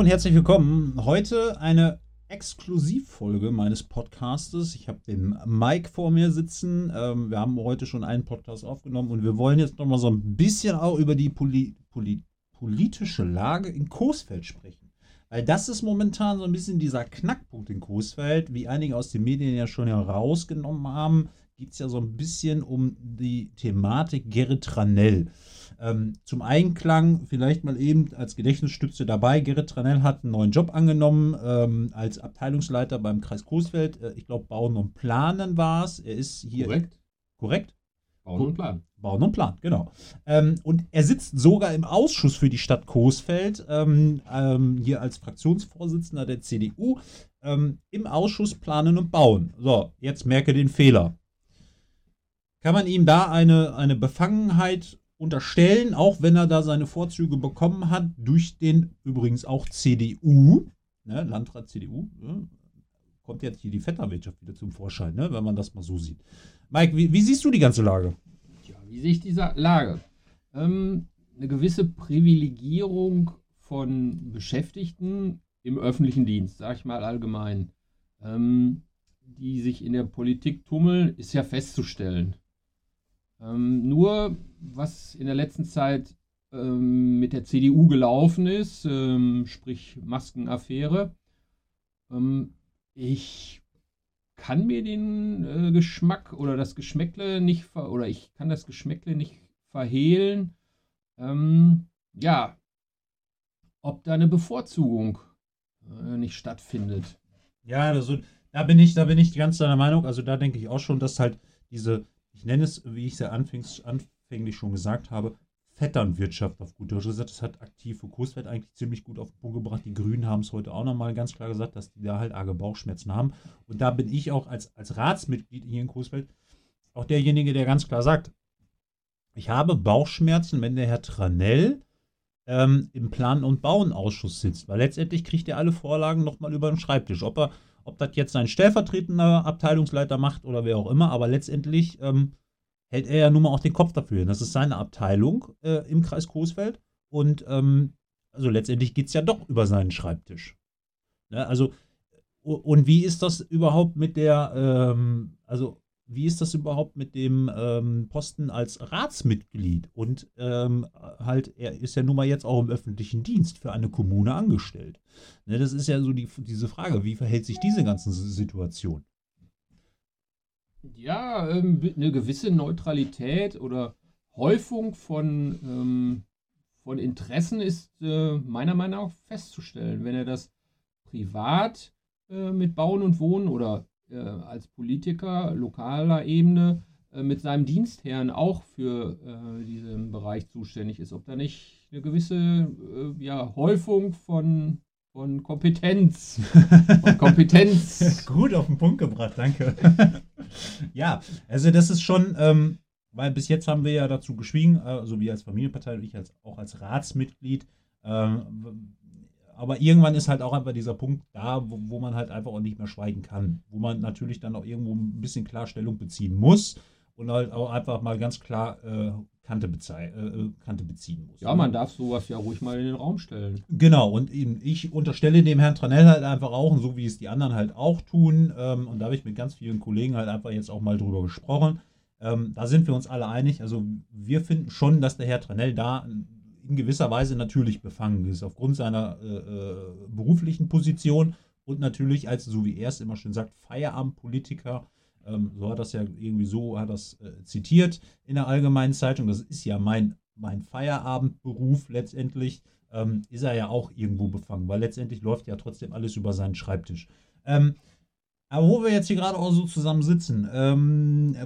und herzlich willkommen. Heute eine Exklusivfolge meines Podcastes. Ich habe den Mike vor mir sitzen. Ähm, wir haben heute schon einen Podcast aufgenommen und wir wollen jetzt noch mal so ein bisschen auch über die Poli Poli politische Lage in Coesfeld sprechen. Weil das ist momentan so ein bisschen dieser Knackpunkt in Coesfeld, wie einige aus den Medien ja schon herausgenommen haben, geht es ja so ein bisschen um die Thematik Gerrit Ranell. Ähm, zum Einklang vielleicht mal eben als Gedächtnisstütze dabei. Gerrit Tranell hat einen neuen Job angenommen ähm, als Abteilungsleiter beim Kreis Coesfeld. Äh, ich glaube, Bauen und Planen war es. Er ist hier. Korrekt. Korrekt? Bauen und Planen. Bauen und Plan, genau. Ähm, und er sitzt sogar im Ausschuss für die Stadt Coesfeld, ähm, ähm, hier als Fraktionsvorsitzender der CDU, ähm, im Ausschuss Planen und Bauen. So, jetzt merke den Fehler. Kann man ihm da eine, eine Befangenheit unterstellen, auch wenn er da seine Vorzüge bekommen hat, durch den übrigens auch CDU, ne, Landrat CDU, ne, kommt jetzt hier die Vetterwirtschaft wieder zum Vorschein, ne, wenn man das mal so sieht. Mike, wie, wie siehst du die ganze Lage? Ja, wie sehe ich diese Lage? Ähm, eine gewisse Privilegierung von Beschäftigten im öffentlichen Dienst, sage ich mal allgemein, ähm, die sich in der Politik tummeln, ist ja festzustellen. Ähm, nur, was in der letzten Zeit ähm, mit der CDU gelaufen ist, ähm, sprich Maskenaffäre, ähm, ich kann mir den äh, Geschmack oder das Geschmäckle nicht ver oder ich kann das Geschmäckle nicht verhehlen. Ähm, ja, ob da eine Bevorzugung äh, nicht stattfindet. Ja, also da bin ich, da bin ich ganz deiner Meinung. Also da denke ich auch schon, dass halt diese ich nenne es, wie ich es ja anfänglich, anfänglich schon gesagt habe, Vetternwirtschaft auf gut Deutsch gesagt. Das hat aktiv Coesfeld eigentlich ziemlich gut auf den Punkt gebracht. Die Grünen haben es heute auch nochmal ganz klar gesagt, dass die da halt arge Bauchschmerzen haben. Und da bin ich auch als, als Ratsmitglied hier in Coesfeld auch derjenige, der ganz klar sagt, ich habe Bauchschmerzen, wenn der Herr Tranell ähm, im Plan- und Bauenausschuss sitzt, weil letztendlich kriegt er alle Vorlagen nochmal über den Schreibtisch. Ob er ob das jetzt sein stellvertretender Abteilungsleiter macht oder wer auch immer, aber letztendlich ähm, hält er ja nun mal auch den Kopf dafür. Das ist seine Abteilung äh, im Kreis Coesfeld. Und ähm, also letztendlich geht es ja doch über seinen Schreibtisch. Ne? Also, und wie ist das überhaupt mit der, ähm, also wie ist das überhaupt mit dem ähm, Posten als Ratsmitglied? Und ähm, halt, er ist ja nun mal jetzt auch im öffentlichen Dienst für eine Kommune angestellt. Ne, das ist ja so die, diese Frage, wie verhält sich diese ganze Situation? Ja, ähm, eine gewisse Neutralität oder Häufung von, ähm, von Interessen ist äh, meiner Meinung nach festzustellen. Wenn er das privat äh, mit Bauen und Wohnen oder äh, als Politiker lokaler Ebene äh, mit seinem Dienstherrn auch für äh, diesen Bereich zuständig ist. Ob da nicht eine gewisse äh, ja, Häufung von, von Kompetenz. Von Kompetenz. Gut auf den Punkt gebracht, danke. ja, also das ist schon, ähm, weil bis jetzt haben wir ja dazu geschwiegen, also wir als Familienpartei und ich als, auch als Ratsmitglied, ähm, aber irgendwann ist halt auch einfach dieser Punkt da, wo, wo, man halt einfach auch nicht mehr schweigen kann. Wo man natürlich dann auch irgendwo ein bisschen Klarstellung beziehen muss und halt auch einfach mal ganz klar äh, Kante, äh, Kante, beziehen muss. Ja, man darf sowas ja ruhig mal in den Raum stellen. Genau, und ich unterstelle dem Herrn Tranell halt einfach auch, und so wie es die anderen halt auch tun, ähm, und da habe ich mit ganz vielen Kollegen halt einfach jetzt auch mal drüber gesprochen. Ähm, da sind wir uns alle einig. Also wir finden schon, dass der Herr Tranell da in gewisser Weise natürlich befangen ist, aufgrund seiner äh, äh, beruflichen Position und natürlich als, so wie er es immer schön sagt, Feierabendpolitiker. Ähm, so hat das ja irgendwie so, hat das äh, zitiert in der Allgemeinen Zeitung. Das ist ja mein, mein Feierabendberuf letztendlich. Ähm, ist er ja auch irgendwo befangen, weil letztendlich läuft ja trotzdem alles über seinen Schreibtisch. Ähm, aber wo wir jetzt hier gerade auch so zusammen sitzen, ähm,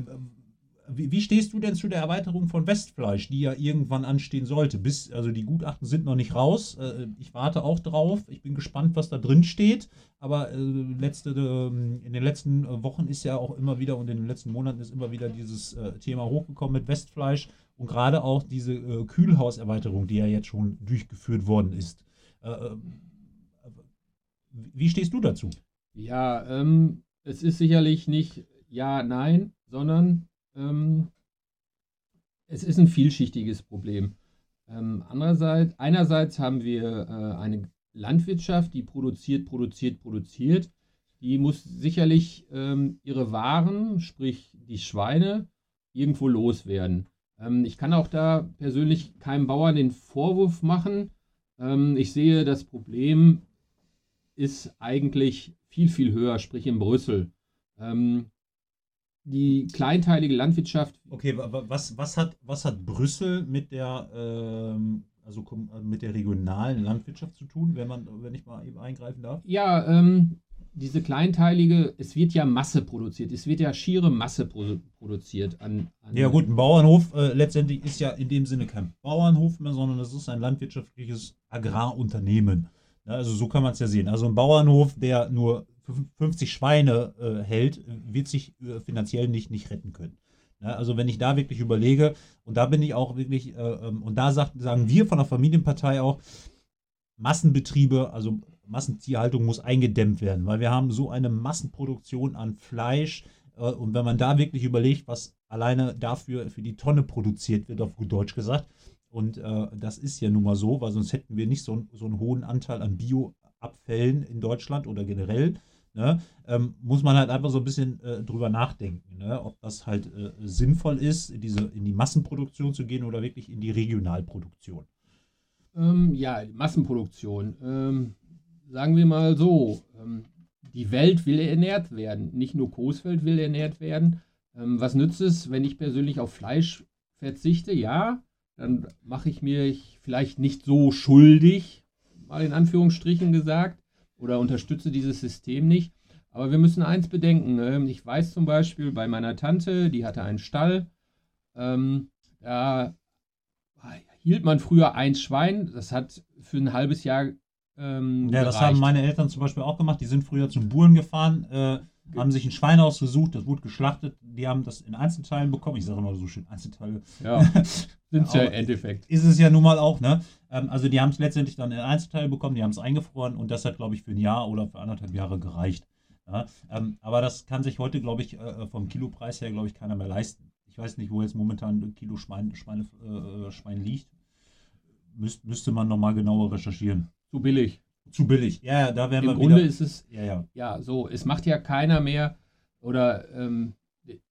wie, wie, stehst du denn zu der Erweiterung von Westfleisch, die ja irgendwann anstehen sollte? Bis, also die Gutachten sind noch nicht raus. Äh, ich warte auch drauf. Ich bin gespannt, was da drin steht. Aber äh, letzte, äh, in den letzten Wochen ist ja auch immer wieder und in den letzten Monaten ist immer wieder dieses äh, Thema hochgekommen mit Westfleisch und gerade auch diese äh, Kühlhauserweiterung, die ja jetzt schon durchgeführt worden ist. Äh, wie stehst du dazu? Ja, ähm, es ist sicherlich nicht ja, nein, sondern ähm, es ist ein vielschichtiges Problem. Ähm, andererseits, einerseits haben wir äh, eine Landwirtschaft, die produziert, produziert, produziert, die muss sicherlich ähm, ihre Waren, sprich die Schweine, irgendwo loswerden. Ähm, ich kann auch da persönlich keinem Bauern den Vorwurf machen. Ähm, ich sehe, das Problem ist eigentlich viel, viel höher, sprich in Brüssel. Ähm, die kleinteilige Landwirtschaft. Okay, was, was, hat, was hat Brüssel mit der, ähm, also mit der regionalen Landwirtschaft zu tun, wenn man, wenn ich mal eben eingreifen darf? Ja, ähm, diese kleinteilige, es wird ja Masse produziert, es wird ja schiere Masse produ produziert. An, an ja gut, ein Bauernhof äh, letztendlich ist ja in dem Sinne kein Bauernhof mehr, sondern es ist ein landwirtschaftliches Agrarunternehmen. Ja, also so kann man es ja sehen. Also ein Bauernhof, der nur 50 Schweine äh, hält, wird sich äh, finanziell nicht, nicht retten können. Ja, also wenn ich da wirklich überlege, und da bin ich auch wirklich, äh, ähm, und da sagt, sagen wir von der Familienpartei auch, Massenbetriebe, also Massentierhaltung muss eingedämmt werden, weil wir haben so eine Massenproduktion an Fleisch. Äh, und wenn man da wirklich überlegt, was alleine dafür für die Tonne produziert wird, auf gut Deutsch gesagt, und äh, das ist ja nun mal so, weil sonst hätten wir nicht so, so einen hohen Anteil an Bioabfällen in Deutschland oder generell. Ne, ähm, muss man halt einfach so ein bisschen äh, drüber nachdenken, ne, ob das halt äh, sinnvoll ist, in, diese, in die Massenproduktion zu gehen oder wirklich in die Regionalproduktion. Ähm, ja, Massenproduktion. Ähm, sagen wir mal so, ähm, die Welt will ernährt werden. Nicht nur Coesfeld will ernährt werden. Ähm, was nützt es, wenn ich persönlich auf Fleisch verzichte? Ja, dann mache ich mir vielleicht nicht so schuldig, mal in Anführungsstrichen gesagt, oder unterstütze dieses System nicht. Aber wir müssen eins bedenken. Ne? Ich weiß zum Beispiel bei meiner Tante, die hatte einen Stall. Ähm, da hielt man früher ein Schwein. Das hat für ein halbes Jahr ähm, ja, das haben meine Eltern zum Beispiel auch gemacht. Die sind früher zum Buren gefahren, äh, haben sich ein Schwein ausgesucht, das wurde geschlachtet. Die haben das in Einzelteilen bekommen. Ich sage immer so schön Einzelteile. Ja, sind ja im Endeffekt. Ist es ja nun mal auch, ne? Ähm, also die haben es letztendlich dann in Einzelteile bekommen, die haben es eingefroren und das hat, glaube ich, für ein Jahr oder für anderthalb Jahre gereicht. Ja? Ähm, aber das kann sich heute, glaube ich, äh, vom Kilopreis her, glaube ich, keiner mehr leisten. Ich weiß nicht, wo jetzt momentan ein Kilo Schwein, Schweine, äh, Schwein liegt. Müsst, müsste man nochmal genauer recherchieren. Zu billig. Zu billig. Ja, da wären Im wir Grunde wieder. ist es, ja, ja. ja, so, es macht ja keiner mehr oder ähm,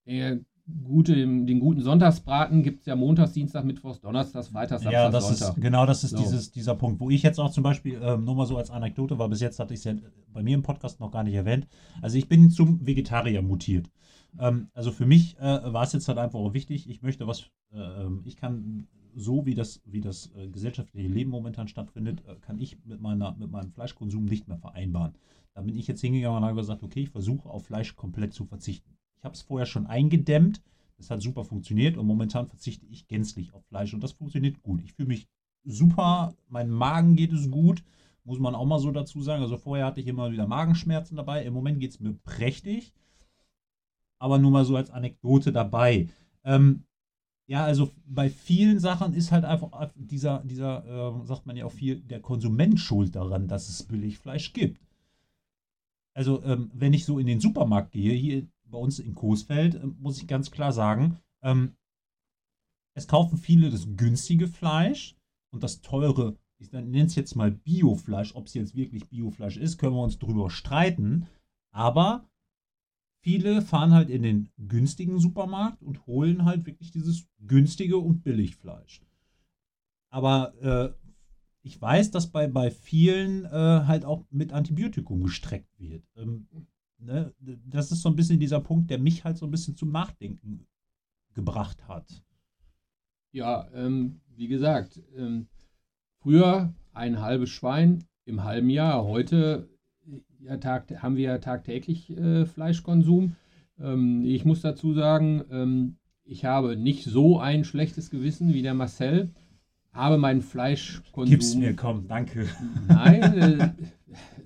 der gute, den, den guten Sonntagsbraten gibt es ja montags, Dienstag, Mittwochs, Donnerstags, Freitags, Samstag, ja, das Sonntag. Ist, genau, das ist so. dieses, dieser Punkt, wo ich jetzt auch zum Beispiel, ähm, nur mal so als Anekdote, weil bis jetzt hatte ich es ja bei mir im Podcast noch gar nicht erwähnt. Also ich bin zum Vegetarier mutiert. Ähm, also für mich äh, war es jetzt halt einfach auch wichtig, ich möchte was, äh, ähm, ich kann so wie das, wie das äh, gesellschaftliche Leben momentan stattfindet, äh, kann ich mit, meiner, mit meinem Fleischkonsum nicht mehr vereinbaren. Da bin ich jetzt hingegangen und habe gesagt, okay, ich versuche auf Fleisch komplett zu verzichten. Ich habe es vorher schon eingedämmt, das hat super funktioniert und momentan verzichte ich gänzlich auf Fleisch und das funktioniert gut. Ich fühle mich super, mein Magen geht es gut, muss man auch mal so dazu sagen. Also vorher hatte ich immer wieder Magenschmerzen dabei, im Moment geht es mir prächtig, aber nur mal so als Anekdote dabei. Ähm, ja, also bei vielen Sachen ist halt einfach dieser, dieser äh, sagt man ja auch viel, der Konsument schuld daran, dass es Billigfleisch gibt. Also, ähm, wenn ich so in den Supermarkt gehe, hier bei uns in Coesfeld, äh, muss ich ganz klar sagen, ähm, es kaufen viele das günstige Fleisch und das teure, ich nenne es jetzt mal Biofleisch. Ob es jetzt wirklich Biofleisch ist, können wir uns drüber streiten. Aber viele fahren halt in den günstigen Supermarkt und holen halt wirklich dieses günstige und Billigfleisch. Aber äh, ich weiß, dass bei, bei vielen äh, halt auch mit Antibiotikum gestreckt wird. Ähm, ne? Das ist so ein bisschen dieser Punkt, der mich halt so ein bisschen zum Nachdenken gebracht hat. Ja, ähm, wie gesagt, ähm, früher ein halbes Schwein im halben Jahr, heute ja, tag, haben wir ja tagtäglich äh, Fleischkonsum. Ähm, ich muss dazu sagen, ähm, ich habe nicht so ein schlechtes Gewissen wie der Marcel, habe meinen Fleischkonsum. Gib's mir, komm, danke. Nein, äh,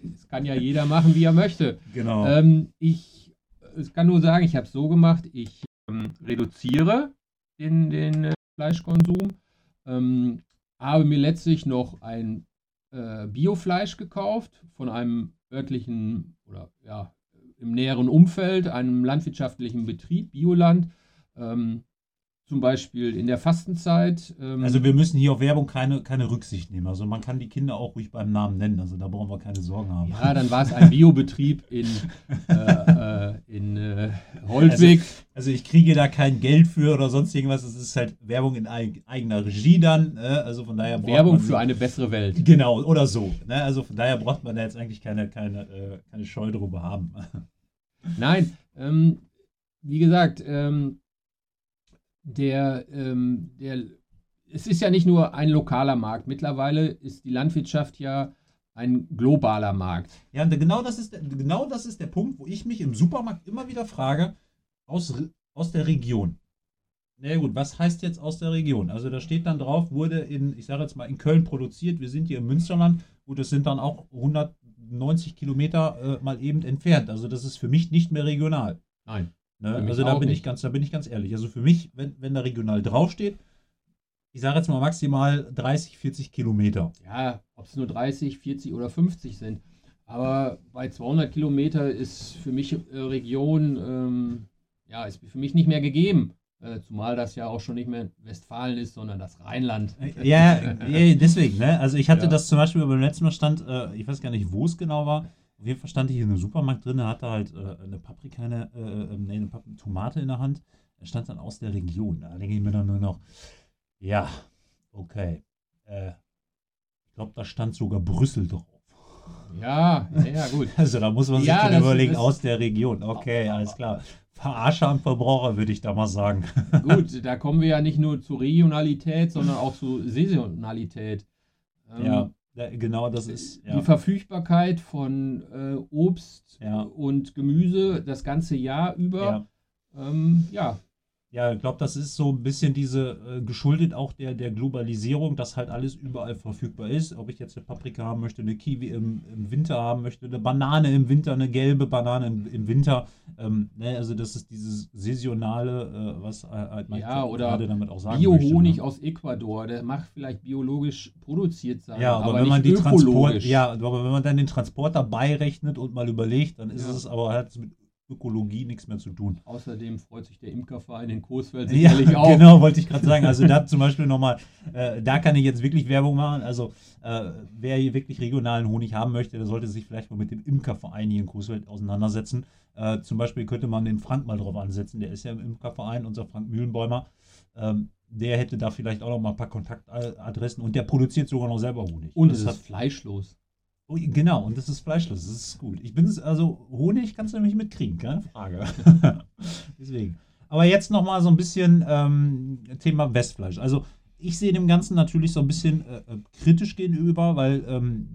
das kann ja jeder machen, wie er möchte. Genau. Ähm, ich, ich kann nur sagen, ich habe es so gemacht, ich ähm, reduziere den, den äh, Fleischkonsum, ähm, habe mir letztlich noch ein äh, Biofleisch gekauft von einem örtlichen oder ja, im näheren Umfeld, einem landwirtschaftlichen Betrieb, Bioland, ähm, zum Beispiel in der Fastenzeit. Ähm also wir müssen hier auf Werbung keine, keine Rücksicht nehmen. Also man kann die Kinder auch ruhig beim Namen nennen. Also da brauchen wir keine Sorgen haben. Ja, dann war es ein Biobetrieb in, äh, äh, in äh, Holtwig. Also, also, ich kriege da kein Geld für oder sonst irgendwas. Es ist halt Werbung in eigener Regie dann. Ne? Also von daher Werbung für eine bessere Welt. Genau, oder so. Ne? Also von daher braucht man da jetzt eigentlich keine, keine, äh, keine Scheu drüber haben. Nein, ähm, wie gesagt, ähm, der, ähm, der, es ist ja nicht nur ein lokaler Markt. Mittlerweile ist die Landwirtschaft ja ein globaler Markt. Ja, und genau das ist, genau das ist der Punkt, wo ich mich im Supermarkt immer wieder frage, aus, aus der Region. Na gut, was heißt jetzt aus der Region? Also da steht dann drauf, wurde in, ich sage jetzt mal, in Köln produziert. Wir sind hier im Münsterland. Gut, das sind dann auch 190 Kilometer äh, mal eben entfernt. Also das ist für mich nicht mehr regional. Nein. Ne? Also da bin, ich ganz, da bin ich ganz ehrlich. Also für mich, wenn, wenn da regional draufsteht, ich sage jetzt mal maximal 30, 40 Kilometer. Ja, ob es nur 30, 40 oder 50 sind. Aber bei 200 Kilometer ist für mich äh, Region, ähm, ja, ist für mich nicht mehr gegeben. Äh, zumal das ja auch schon nicht mehr Westfalen ist, sondern das Rheinland. Ja, ja deswegen. Ne? Also ich hatte ja. das zum Beispiel beim letzten Mal stand, äh, ich weiß gar nicht, wo es genau war, auf jeden Fall stand ich in einem Supermarkt drin, hatte halt äh, eine Paprika, eine, äh, nee, eine Tomate in der Hand. Er stand dann aus der Region. Da denke ich mir dann nur noch, ja, okay. Äh, ich glaube, da stand sogar Brüssel drauf. Ja, ja, ja, gut. Also da muss man sich ja, dann überlegen, ist, aus der Region. Okay, alles klar. Verarsche am Verbraucher, würde ich da mal sagen. Gut, da kommen wir ja nicht nur zu Regionalität, sondern auch zu Saisonalität. Ähm, ja genau, das ist. Ja. Die Verfügbarkeit von äh, Obst ja. und Gemüse das ganze Jahr über. Ja, ähm, ja ja, ich glaube, das ist so ein bisschen diese äh, geschuldet auch der, der Globalisierung, dass halt alles überall verfügbar ist. Ob ich jetzt eine Paprika haben möchte, eine Kiwi im, im Winter haben möchte, eine Banane im Winter, eine gelbe Banane im, im Winter. Ähm, ne, also das ist dieses saisonale, äh, was halt man ja, gerade damit auch sagen Bio-Honig ne? aus Ecuador, der macht vielleicht biologisch produziert sein, ja, aber, aber wenn man die Transport, ja, aber wenn man dann den Transport dabei rechnet und mal überlegt, dann ist ja. es aber halt mit Ökologie nichts mehr zu tun. Außerdem freut sich der Imkerverein in Coesfeld sicherlich ja, auch. Genau, wollte ich gerade sagen. Also da zum Beispiel nochmal, äh, da kann ich jetzt wirklich Werbung machen. Also äh, wer hier wirklich regionalen Honig haben möchte, der sollte sich vielleicht mal mit dem Imkerverein hier in Coesfeld auseinandersetzen. Äh, zum Beispiel könnte man den Frank mal drauf ansetzen. Der ist ja im Imkerverein, unser Frank Mühlenbäumer. Ähm, der hätte da vielleicht auch noch mal ein paar Kontaktadressen und der produziert sogar noch selber Honig. Und es ist fleischlos. Oh, genau, und das ist fleischlos, das ist gut. Ich bin es, also Honig kannst du nämlich mitkriegen, keine Frage. Deswegen. Aber jetzt nochmal so ein bisschen ähm, Thema Westfleisch. Also ich sehe dem Ganzen natürlich so ein bisschen äh, äh kritisch gegenüber, weil ähm,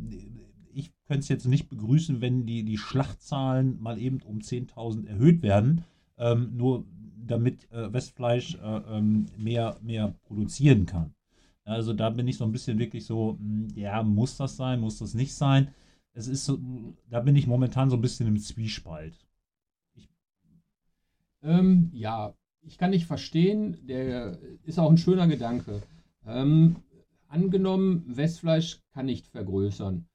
ich könnte es jetzt nicht begrüßen, wenn die, die Schlachtzahlen mal eben um 10.000 erhöht werden, ähm, nur damit äh, Westfleisch äh, ähm, mehr, mehr produzieren kann. Also da bin ich so ein bisschen wirklich so, hm, ja, muss das sein, muss das nicht sein? Es ist so, da bin ich momentan so ein bisschen im Zwiespalt. Ähm, ja, ich kann nicht verstehen, der ist auch ein schöner Gedanke. Ähm, angenommen, Westfleisch kann nicht vergrößern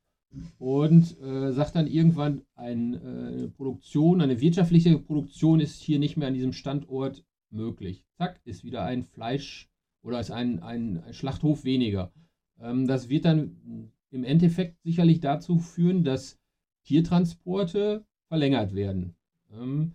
und äh, sagt dann irgendwann, eine äh, Produktion, eine wirtschaftliche Produktion ist hier nicht mehr an diesem Standort möglich. Zack, ist wieder ein Fleisch oder ist ein, ein, ein Schlachthof weniger. Ähm, das wird dann im Endeffekt sicherlich dazu führen, dass Tiertransporte verlängert werden. Ähm,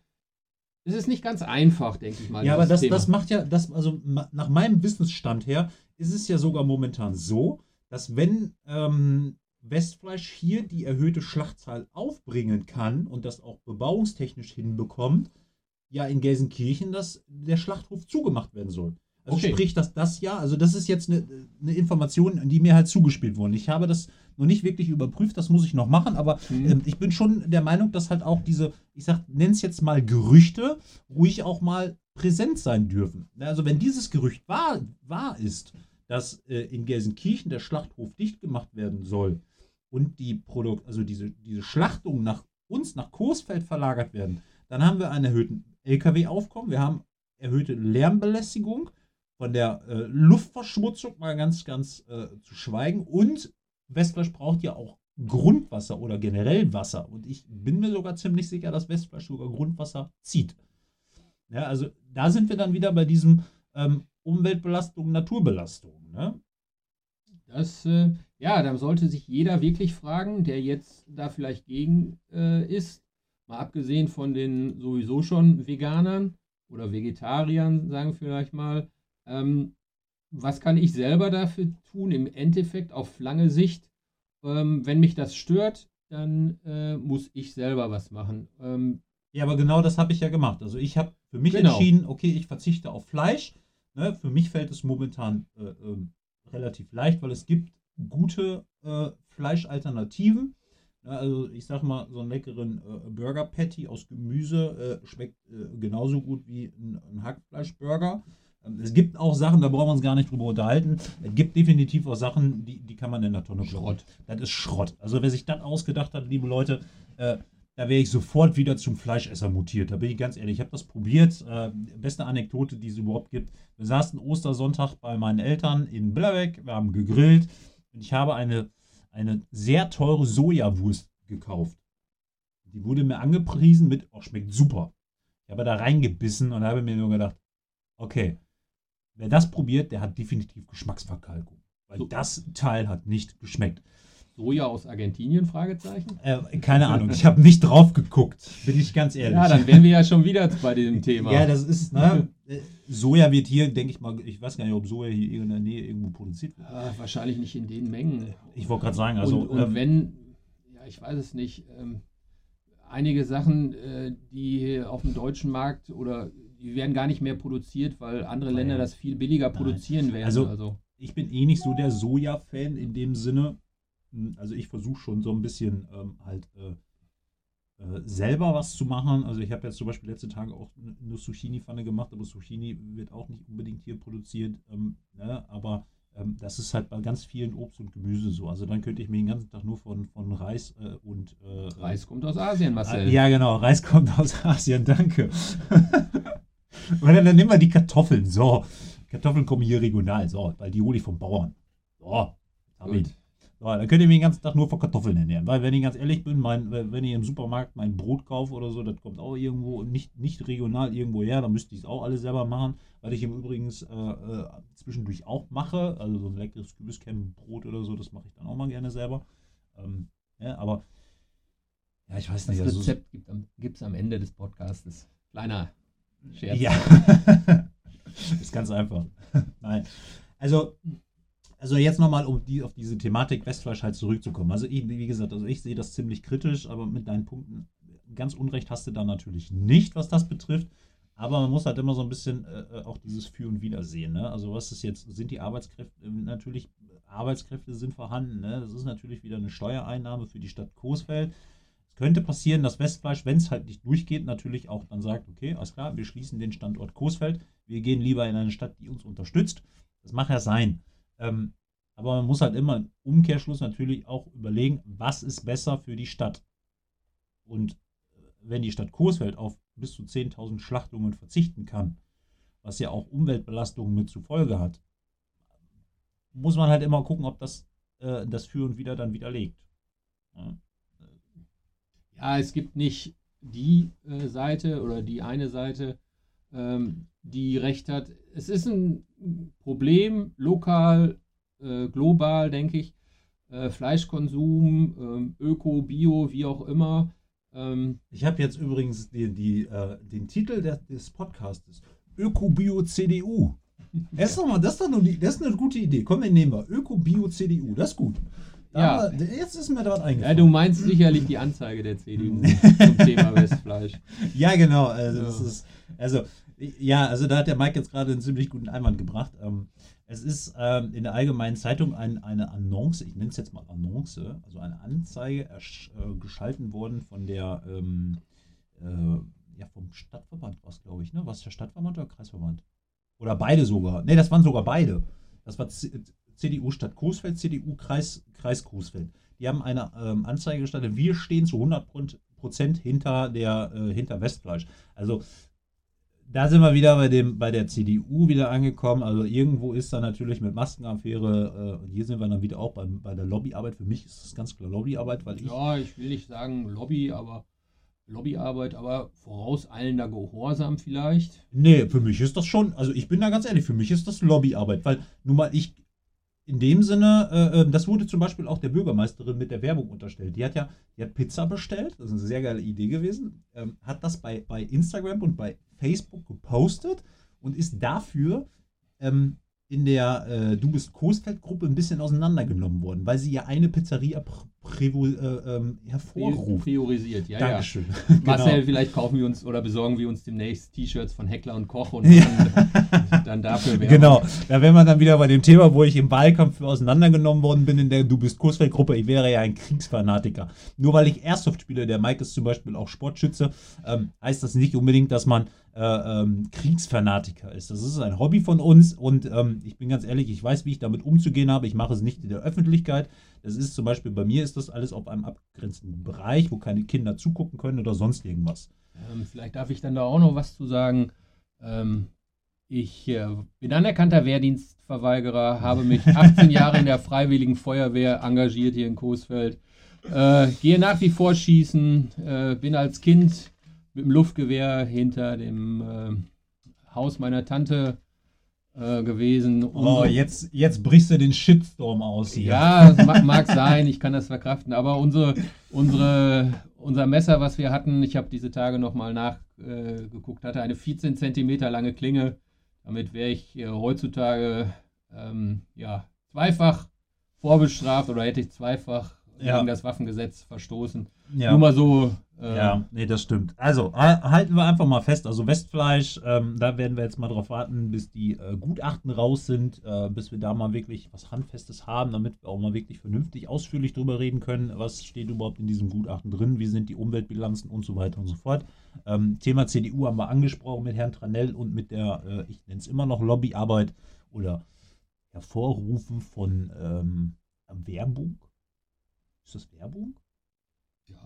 es ist nicht ganz einfach, denke ich mal. Ja, aber das, das macht ja, das, also nach meinem Wissensstand her, ist es ja sogar momentan so, dass wenn ähm, Westfleisch hier die erhöhte Schlachtzahl aufbringen kann und das auch bebauungstechnisch hinbekommt, ja in Gelsenkirchen, dass der Schlachthof zugemacht werden soll. Also okay. sprich, dass das ja, also das ist jetzt eine, eine, Information, die mir halt zugespielt wurde. Ich habe das noch nicht wirklich überprüft, das muss ich noch machen, aber mhm. äh, ich bin schon der Meinung, dass halt auch diese, ich sag, nenn es jetzt mal Gerüchte, ruhig auch mal präsent sein dürfen. Also wenn dieses Gerücht wahr, wahr ist, dass äh, in Gelsenkirchen der Schlachthof dicht gemacht werden soll und die Produkt, also diese, diese Schlachtungen nach uns, nach Coesfeld verlagert werden, dann haben wir einen erhöhten Lkw-Aufkommen, wir haben erhöhte Lärmbelästigung, von der äh, Luftverschmutzung mal ganz, ganz äh, zu schweigen. Und Westfleisch braucht ja auch Grundwasser oder generell Wasser. Und ich bin mir sogar ziemlich sicher, dass Westfleisch sogar Grundwasser zieht. Ja, also da sind wir dann wieder bei diesem, ähm, Umweltbelastung, Naturbelastung. Ne? Das, äh, ja, dann sollte sich jeder wirklich fragen, der jetzt da vielleicht gegen äh, ist, mal abgesehen von den sowieso schon Veganern oder Vegetariern, sagen wir vielleicht mal, ähm, was kann ich selber dafür tun, im Endeffekt auf lange Sicht? Ähm, wenn mich das stört, dann äh, muss ich selber was machen. Ähm, ja, aber genau das habe ich ja gemacht. Also ich habe für mich Genau. entschieden, okay, ich verzichte auf Fleisch. Ne? Für mich fällt es momentan äh, ähm, relativ leicht, weil es gibt gute äh, Fleischalternativen. Ja, also ich sag mal, so einen leckeren äh, Burger Patty aus Gemüse äh, schmeckt äh, genauso gut wie ein, ein Hackfleischburger. Es gibt auch Sachen, da brauchen wir uns gar nicht drüber unterhalten. Es gibt definitiv auch Sachen, die, die kann man in der Tonne kloppen. Schrott. Das ist Schrott. Also wer sich das ausgedacht hat, liebe Leute, äh, da wäre ich sofort wieder zum Fleischesser mutiert. Da bin ich ganz ehrlich. Ich habe das probiert. Äh, beste Anekdote, die es überhaupt gibt. Wir saßen Ostersonntag bei meinen Eltern in Billerbeck. Wir haben gegrillt. Und ich habe eine, eine sehr teure Sojawurst gekauft. Die wurde mir angepriesen mit, oh, schmeckt super. Ich habe da reingebissen und habe mir nur gedacht, okay, wer das probiert, der hat definitiv Geschmacksverkalkung. Weil So. das Teil hat nicht geschmeckt. Soja aus Argentinien? Fragezeichen. Äh, keine Ahnung, ich habe nicht drauf geguckt, bin ich ganz ehrlich. Ja, dann wären wir ja schon wieder bei dem Thema. Ja, das ist, ne? äh, Soja wird hier, denke ich mal, ich weiß gar nicht, ob Soja hier in der Nähe irgendwo produziert wird. Ah, wahrscheinlich nicht in den Mengen. Ich wollte gerade sagen, also, und, und ähm, wenn, ja, ich weiß es nicht, ähm, einige Sachen, äh, die auf dem deutschen Markt oder die werden gar nicht mehr produziert, weil andere. Länder das viel billiger Nein. produzieren werden. Also- also ich bin eh nicht so der Soja-Fan in dem Sinne. Hm, Also ich versuche schon so ein bisschen ähm, halt äh, äh, selber was zu machen. Also ich habe jetzt zum Beispiel letzte Tage auch eine Zucchini-Pfanne gemacht, aber Zucchini wird auch nicht unbedingt hier produziert. Ähm, ne? Aber ähm, das ist halt bei ganz vielen Obst und Gemüse so. Also dann könnte ich mir den ganzen Tag nur von, von Reis äh, und äh, Reis kommt aus Asien, Marcel. Ja, genau. Reis kommt aus Asien, danke. Und dann, dann nehmen wir die Kartoffeln. So. Kartoffeln kommen hier regional. So, weil die hole ich vom Bauern. So. Gut. So, dann könnt ihr mich den ganzen Tag nur von Kartoffeln ernähren. Weil, wenn ich ganz ehrlich bin, mein, wenn ich im Supermarkt mein Brot kaufe oder so, das kommt auch irgendwo nicht, nicht regional irgendwo her. Dann müsste ich es auch alles selber machen. Weil ich im Übrigen äh, äh, zwischendurch auch mache. Also so ein leckeres Kürbiskämmenbrot oder so, das mache ich dann auch mal gerne selber. Ähm, ja, aber ja, ich weiß Das nicht. also so- Rezept gibt es am Ende des Podcastes. Kleiner Scherz. Ja. ist ganz einfach. Nein. Also, also jetzt nochmal, um die, auf diese Thematik Westfleisch halt zurückzukommen. Also, ich, wie gesagt, also ich sehe das ziemlich kritisch, aber mit deinen Punkten ganz unrecht hast du da natürlich nicht, was das betrifft. Aber man muss halt immer so ein bisschen äh, auch dieses Für und Wider sehen. Ne? Also, was ist jetzt, sind die Arbeitskräfte, äh, natürlich, Arbeitskräfte sind vorhanden. Ne? Das ist natürlich wieder eine Steuereinnahme für die Stadt Coesfeld. Es könnte passieren, dass Westfleisch, wenn es halt nicht durchgeht, natürlich auch dann sagt, okay, alles klar, wir schließen den Standort Coesfeld, wir gehen lieber in eine Stadt, die uns unterstützt. Das mag ja sein. Ähm, aber man muss halt immer im Umkehrschluss natürlich auch überlegen, was ist besser für die Stadt. Und äh, wenn die Stadt Coesfeld auf bis zu 10.000 Schlachtungen verzichten kann, was ja auch Umweltbelastungen mit zur Folge hat, muss man halt immer gucken, ob das äh, das Für und Wider dann widerlegt. Ja. Ja, es gibt nicht die äh, Seite oder die eine Seite, ähm, die recht hat. Es ist ein Problem, lokal, äh, global, denke ich. Äh, Fleischkonsum, ähm, Öko, Bio, wie auch immer. Ähm, Ich habe jetzt übrigens die, die, äh, den Titel des. Öko-Bio-CDU. Das ist, doch mal, das, ist doch nur die, das ist eine gute Idee. Komm, den nehmen wir. Öko-Bio-CDU. Das ist gut. Ja. Da, jetzt ist mir da was ja, eingefallen. du meinst sicherlich die Anzeige der CDU zum Thema Westfleisch. Ja, genau. Also, Ja. Das ist, also, ja, also da hat der Mike jetzt gerade einen ziemlich guten Einwand gebracht. Ähm, es ist ähm, in der allgemeinen Zeitung ein, eine Annonce, ich nenne es jetzt mal Annonce, also eine Anzeige äh, geschalten worden von der, ähm, äh, ja, vom Stadtverband war es, glaube ich, ne? Was der Stadtverband oder Kreisverband? Oder beide sogar. Ne, das waren sogar beide. Das war C CDU Stadt Coesfeld, CDU Kreis, Kreis Coesfeld. Die haben eine ähm, Anzeige gestartet. Wir stehen zu 100 Prozent hinter, der, äh, hinter Westfleisch. Also da sind wir wieder bei, dem, bei der CDU wieder angekommen. Also irgendwo ist da natürlich mit Maskenaffäre, äh, und hier sind wir dann wieder auch beim, bei der Lobbyarbeit. Für mich ist das ganz klar Lobbyarbeit, weil ich Ja, ich will nicht sagen Lobby, aber Lobbyarbeit, aber vorauseilender Gehorsam vielleicht. Nee, für mich ist das schon, also ich bin da ganz ehrlich, für mich ist das Lobbyarbeit, weil nun mal ich in dem Sinne, äh, äh, das wurde zum Beispiel auch der Bürgermeisterin mit der Werbung unterstellt. Die hat ja, die hat Pizza bestellt, das ist eine sehr geile Idee gewesen, ähm, hat das bei, bei Instagram und bei Facebook gepostet und ist dafür ähm, in der äh, Du bist Coesfeld-Gruppe ein bisschen auseinandergenommen worden, weil sie ja eine Pizzeria pr prävol, äh, ähm, hervorruft. Priorisiert, ja, Dankeschön. ja. Genau. Marcel, vielleicht kaufen wir uns oder besorgen wir uns demnächst T-Shirts von Heckler und Koch und dann, dann dafür Werbung. Genau, da wären wir dann wieder bei dem Thema, wo ich im Wahlkampf auseinandergenommen worden bin in der Du bist Kursfeld-Gruppe. Ich wäre ja ein Kriegsfanatiker. Nur weil ich Airsoft spiele, der Mike ist zum Beispiel auch Sportschütze, ähm, heißt das nicht unbedingt, dass man äh, ähm, Kriegsfanatiker ist. Das ist ein Hobby von uns und ähm, ich bin ganz ehrlich, ich weiß, wie ich damit umzugehen habe. Ich mache es nicht in der Öffentlichkeit. Das ist zum Beispiel bei mir ist das alles auf einem abgrenzenden Bereich, wo keine Kinder zugucken können oder sonst irgendwas. Ähm, vielleicht darf ich dann da auch noch was zu sagen. Ähm, ich äh, bin anerkannter Wehrdienstverweigerer, habe mich 18 Jahre in der Freiwilligen Feuerwehr engagiert hier in Coesfeld. Äh, gehe nach wie vor schießen, äh, bin als Kind mit dem Luftgewehr hinter dem äh, Haus meiner Tante äh, gewesen. Oh, Unsere- jetzt, jetzt brichst du den Shitstorm aus hier. ja, es mag, mag sein, ich kann das verkraften, aber unsere, unsere, unser Messer, was wir hatten, ich habe diese Tage nochmal nachgeguckt, äh, hatte eine 14 Zentimeter lange Klinge. Damit wäre ich äh, heutzutage ähm, ja, zweifach vorbestraft oder hätte ich zweifach Ja. gegen das Waffengesetz verstoßen. Ja. Nur mal so. Äh, Ja, nee, das stimmt. Also, ha- halten wir einfach mal fest. Also, Westfleisch, ähm, da werden wir jetzt mal drauf warten, bis die äh, Gutachten raus sind, äh, bis wir da mal wirklich was Handfestes haben, damit wir auch mal wirklich vernünftig, ausführlich drüber reden können, was steht überhaupt in diesem Gutachten drin, wie sind die Umweltbilanzen und so weiter und so fort. Ähm, Thema CDU haben wir angesprochen mit Herrn Tranell und mit der, äh, ich nenne es immer noch Lobbyarbeit oder Hervorrufen von ähm, Werbung. Ist das Werbung?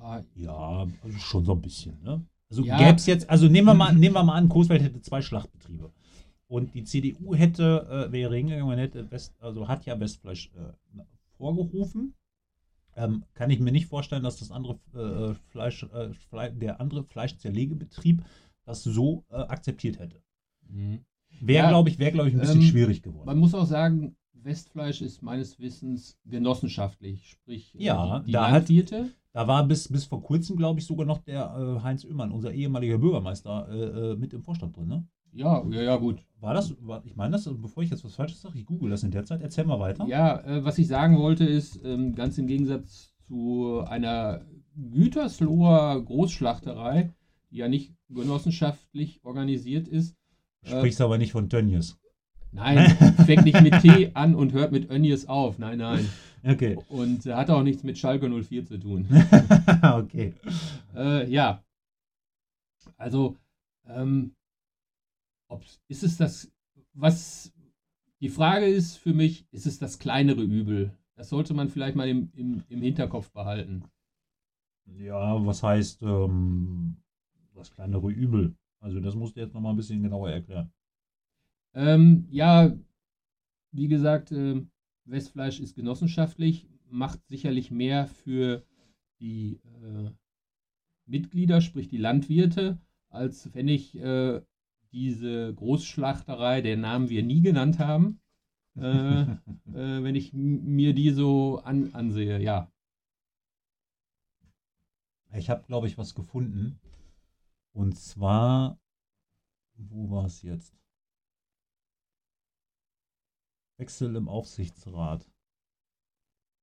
Ja, Ja, also schon so ein bisschen, ne? Also Ja. gäbe es jetzt, also nehmen wir mal, nehmen wir mal an, Coesfeld hätte zwei Schlachtbetriebe. Und die CDU hätte, äh, wäre hingegangen, man hätte West, also hat ja Westfleisch äh, vorgerufen. Ähm, kann ich mir nicht vorstellen, dass das andere äh, Fleisch, äh, Fle der andere Fleischzerlegebetrieb das so äh, akzeptiert hätte. Mhm. Wäre, Ja, glaube ich, wäre, glaube ich, ein bisschen ähm, schwierig geworden. Man muss auch sagen, Westfleisch ist meines Wissens genossenschaftlich, sprich äh, Ja, die, die da hat-. Da war bis, bis vor kurzem, glaube ich, sogar noch der äh, Heinz Oehmann, unser ehemaliger Bürgermeister, äh, äh, mit im Vorstand drin, ne? Ja, ja, ja, gut. War das, war, ich meine das, bevor ich jetzt was Falsches sage, ich google das in der Zeit. Erzähl mal weiter. Ja, äh, was ich sagen wollte, ist, ähm, ganz im Gegensatz zu einer Gütersloher Großschlachterei, die ja nicht genossenschaftlich organisiert ist. Äh, Sprichst aber nicht von Tönnies. Nein, fängt nicht mit T an und hört mit Önnies auf. Nein, nein. Okay. Und äh, hat auch nichts mit Schalke 04 zu tun. okay. Äh, ja. Also, ähm, ob, ist es das, was, die Frage ist für mich, ist es das kleinere Übel? Das sollte man vielleicht mal im, im, im Hinterkopf behalten. Ja, was heißt ähm, das kleinere Übel? Also das musst du jetzt nochmal ein bisschen genauer erklären. Ähm, ja, wie gesagt, ähm, Westfleisch ist genossenschaftlich, macht sicherlich mehr für die äh, Mitglieder, sprich die Landwirte, als wenn ich äh, diese Großschlachterei, deren Namen wir nie genannt haben, äh, äh, wenn ich mir die so an, ansehe, ja. Ich habe, glaube ich, was gefunden. Und zwar, wo war es jetzt? Wechsel im Aufsichtsrat.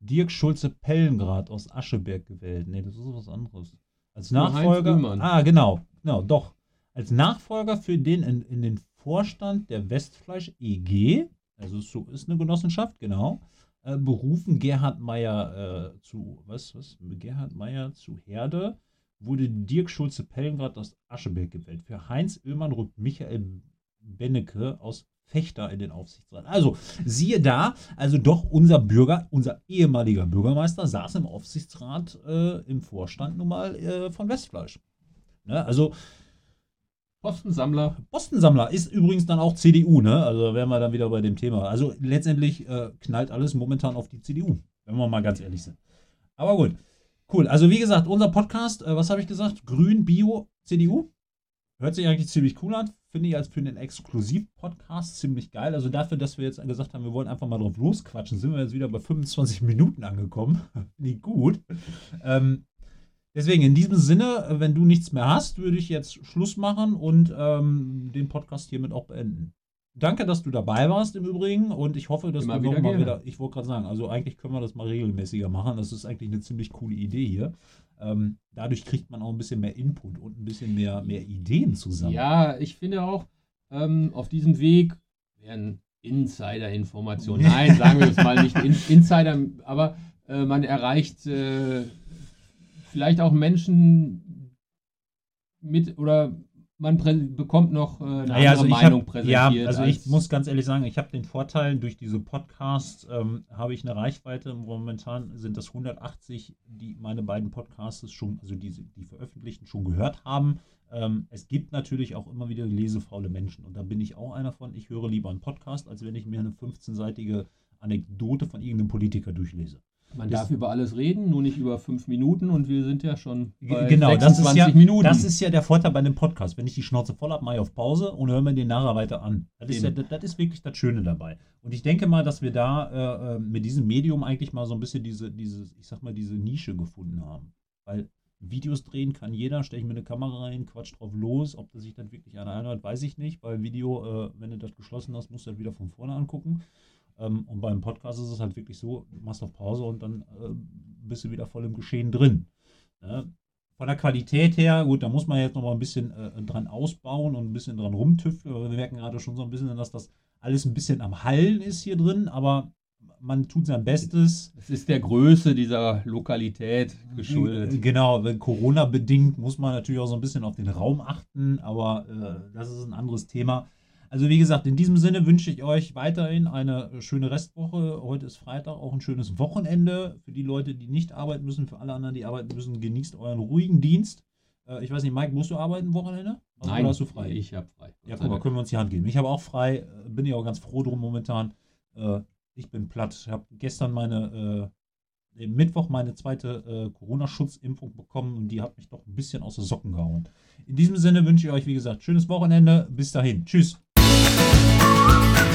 Dirk Schulze-Pellengrad aus Ascheberg gewählt. Nee, das ist was anderes. Als Nachfolger. Ah, genau. Genau, doch. Als Nachfolger für den in, in den Vorstand der Westfleisch EG, also so ist eine Genossenschaft, genau, äh, berufen Gerhard Meyer äh, zu, was, was? Gerhard Meyer zu Herde, wurde Dirk Schulze-Pellengrad aus Ascheberg gewählt. Für Heinz Oehmann rückt Michael Bennecke aus Fechter in den Aufsichtsrat. Also, siehe da, also doch unser Bürger, unser ehemaliger Bürgermeister saß im Aufsichtsrat, äh, im Vorstand nun mal äh, von Westfleisch. Ne? Also, Postensammler, Postensammler ist übrigens dann auch CDU, ne? Also wären wir dann wieder bei dem Thema. Also letztendlich äh, knallt alles momentan auf die CDU, wenn wir mal ganz ehrlich sind. Aber gut. Cool. Also wie gesagt, unser Podcast, äh, was habe ich gesagt? Grün, Bio, CDU. Hört sich eigentlich ziemlich cool an. Finde ich als für einen Exklusiv-Podcast ziemlich geil. Also dafür, dass wir jetzt gesagt haben, wir wollen einfach mal drauf losquatschen, sind wir jetzt wieder bei 25 Minuten angekommen. Finde ich gut. Ähm, deswegen, in diesem Sinne, wenn du nichts mehr hast, würde ich jetzt Schluss machen und ähm, den Podcast hiermit auch beenden. Danke, dass du dabei warst im Übrigen und ich hoffe, dass Immer du wieder nochmal gerne. wieder, ich wollte gerade sagen, also eigentlich können wir das mal regelmäßiger machen. Das ist eigentlich eine ziemlich coole Idee hier. Ähm, dadurch kriegt man auch ein bisschen mehr Input und ein bisschen mehr, mehr Ideen zusammen. Ja, ich finde auch, ähm, auf diesem Weg werden Insider-Informationen, nein, sagen wir es mal nicht In Insider, aber äh, man erreicht äh, vielleicht auch Menschen mit oder man prä- bekommt noch äh, eine Naja, andere also ich Meinung hab, präsentiert. ja, also ich als- muss ganz ehrlich sagen, ich habe den Vorteil, durch diese Podcasts ähm, habe ich eine Reichweite, momentan sind das 180, die meine beiden Podcasts schon, also diese, die veröffentlichten, schon gehört haben. Ähm, es gibt natürlich auch immer wieder lesefaule Menschen und da bin ich auch einer von. Ich höre lieber einen Podcast, als wenn ich mir eine 15-seitige Anekdote von irgendeinem Politiker durchlese. Man das- darf über alles reden, nur nicht über fünf Minuten und wir sind ja schon bei genau, das ist 26 ja, Minuten. das ist ja der Vorteil bei einem Podcast. Wenn ich die Schnauze voll habe, mache ich auf Pause und höre mir den nachher weiter an. Das ist, ja, das, das ist wirklich das Schöne dabei. Und ich denke mal, dass wir da äh, äh, mit diesem Medium eigentlich mal so ein bisschen diese, diese, ich sag mal, diese Nische gefunden haben. Weil Videos drehen kann jeder, stelle ich mir eine Kamera rein, quatsch drauf los. Ob das sich dann wirklich einer anhört, weiß ich nicht. Weil Video, äh, wenn du das geschlossen hast, musst du das wieder von vorne angucken. Ähm, und beim Podcast ist es halt wirklich so, du machst auf Pause und dann äh, bist du wieder voll im Geschehen drin. Ne? Von der Qualität her, gut, da muss man jetzt noch mal ein bisschen äh, dran ausbauen und ein bisschen dran rumtüfteln. Aber wir merken gerade schon so ein bisschen, dass das alles ein bisschen am Hallen ist hier drin, aber man tut sein Bestes. Es ist der Größe dieser Lokalität geschuldet. Genau, wenn Corona bedingt, muss man natürlich auch so ein bisschen auf den Raum achten, aber äh, das ist ein anderes Thema. Also wie gesagt, in diesem Sinne wünsche ich euch weiterhin eine schöne Restwoche. Heute ist Freitag, auch ein schönes Wochenende für die Leute, die nicht arbeiten müssen. Für alle anderen, die arbeiten müssen, genießt euren ruhigen Dienst. Äh, ich weiß nicht, Mike, musst du arbeiten Wochenende? Also, Nein, oder hast du frei? ich habe frei. Ja, guck mal, können wir uns die Hand geben. Ich habe auch frei, äh, bin ja auch ganz froh drum momentan. Äh, ich bin platt. Ich habe gestern meine, äh, im Mittwoch meine zweite äh, Corona-Schutzimpfung bekommen und die hat mich doch ein bisschen aus den Socken gehauen. In diesem Sinne wünsche ich euch, wie gesagt, schönes Wochenende. Bis dahin. Tschüss. Thank you.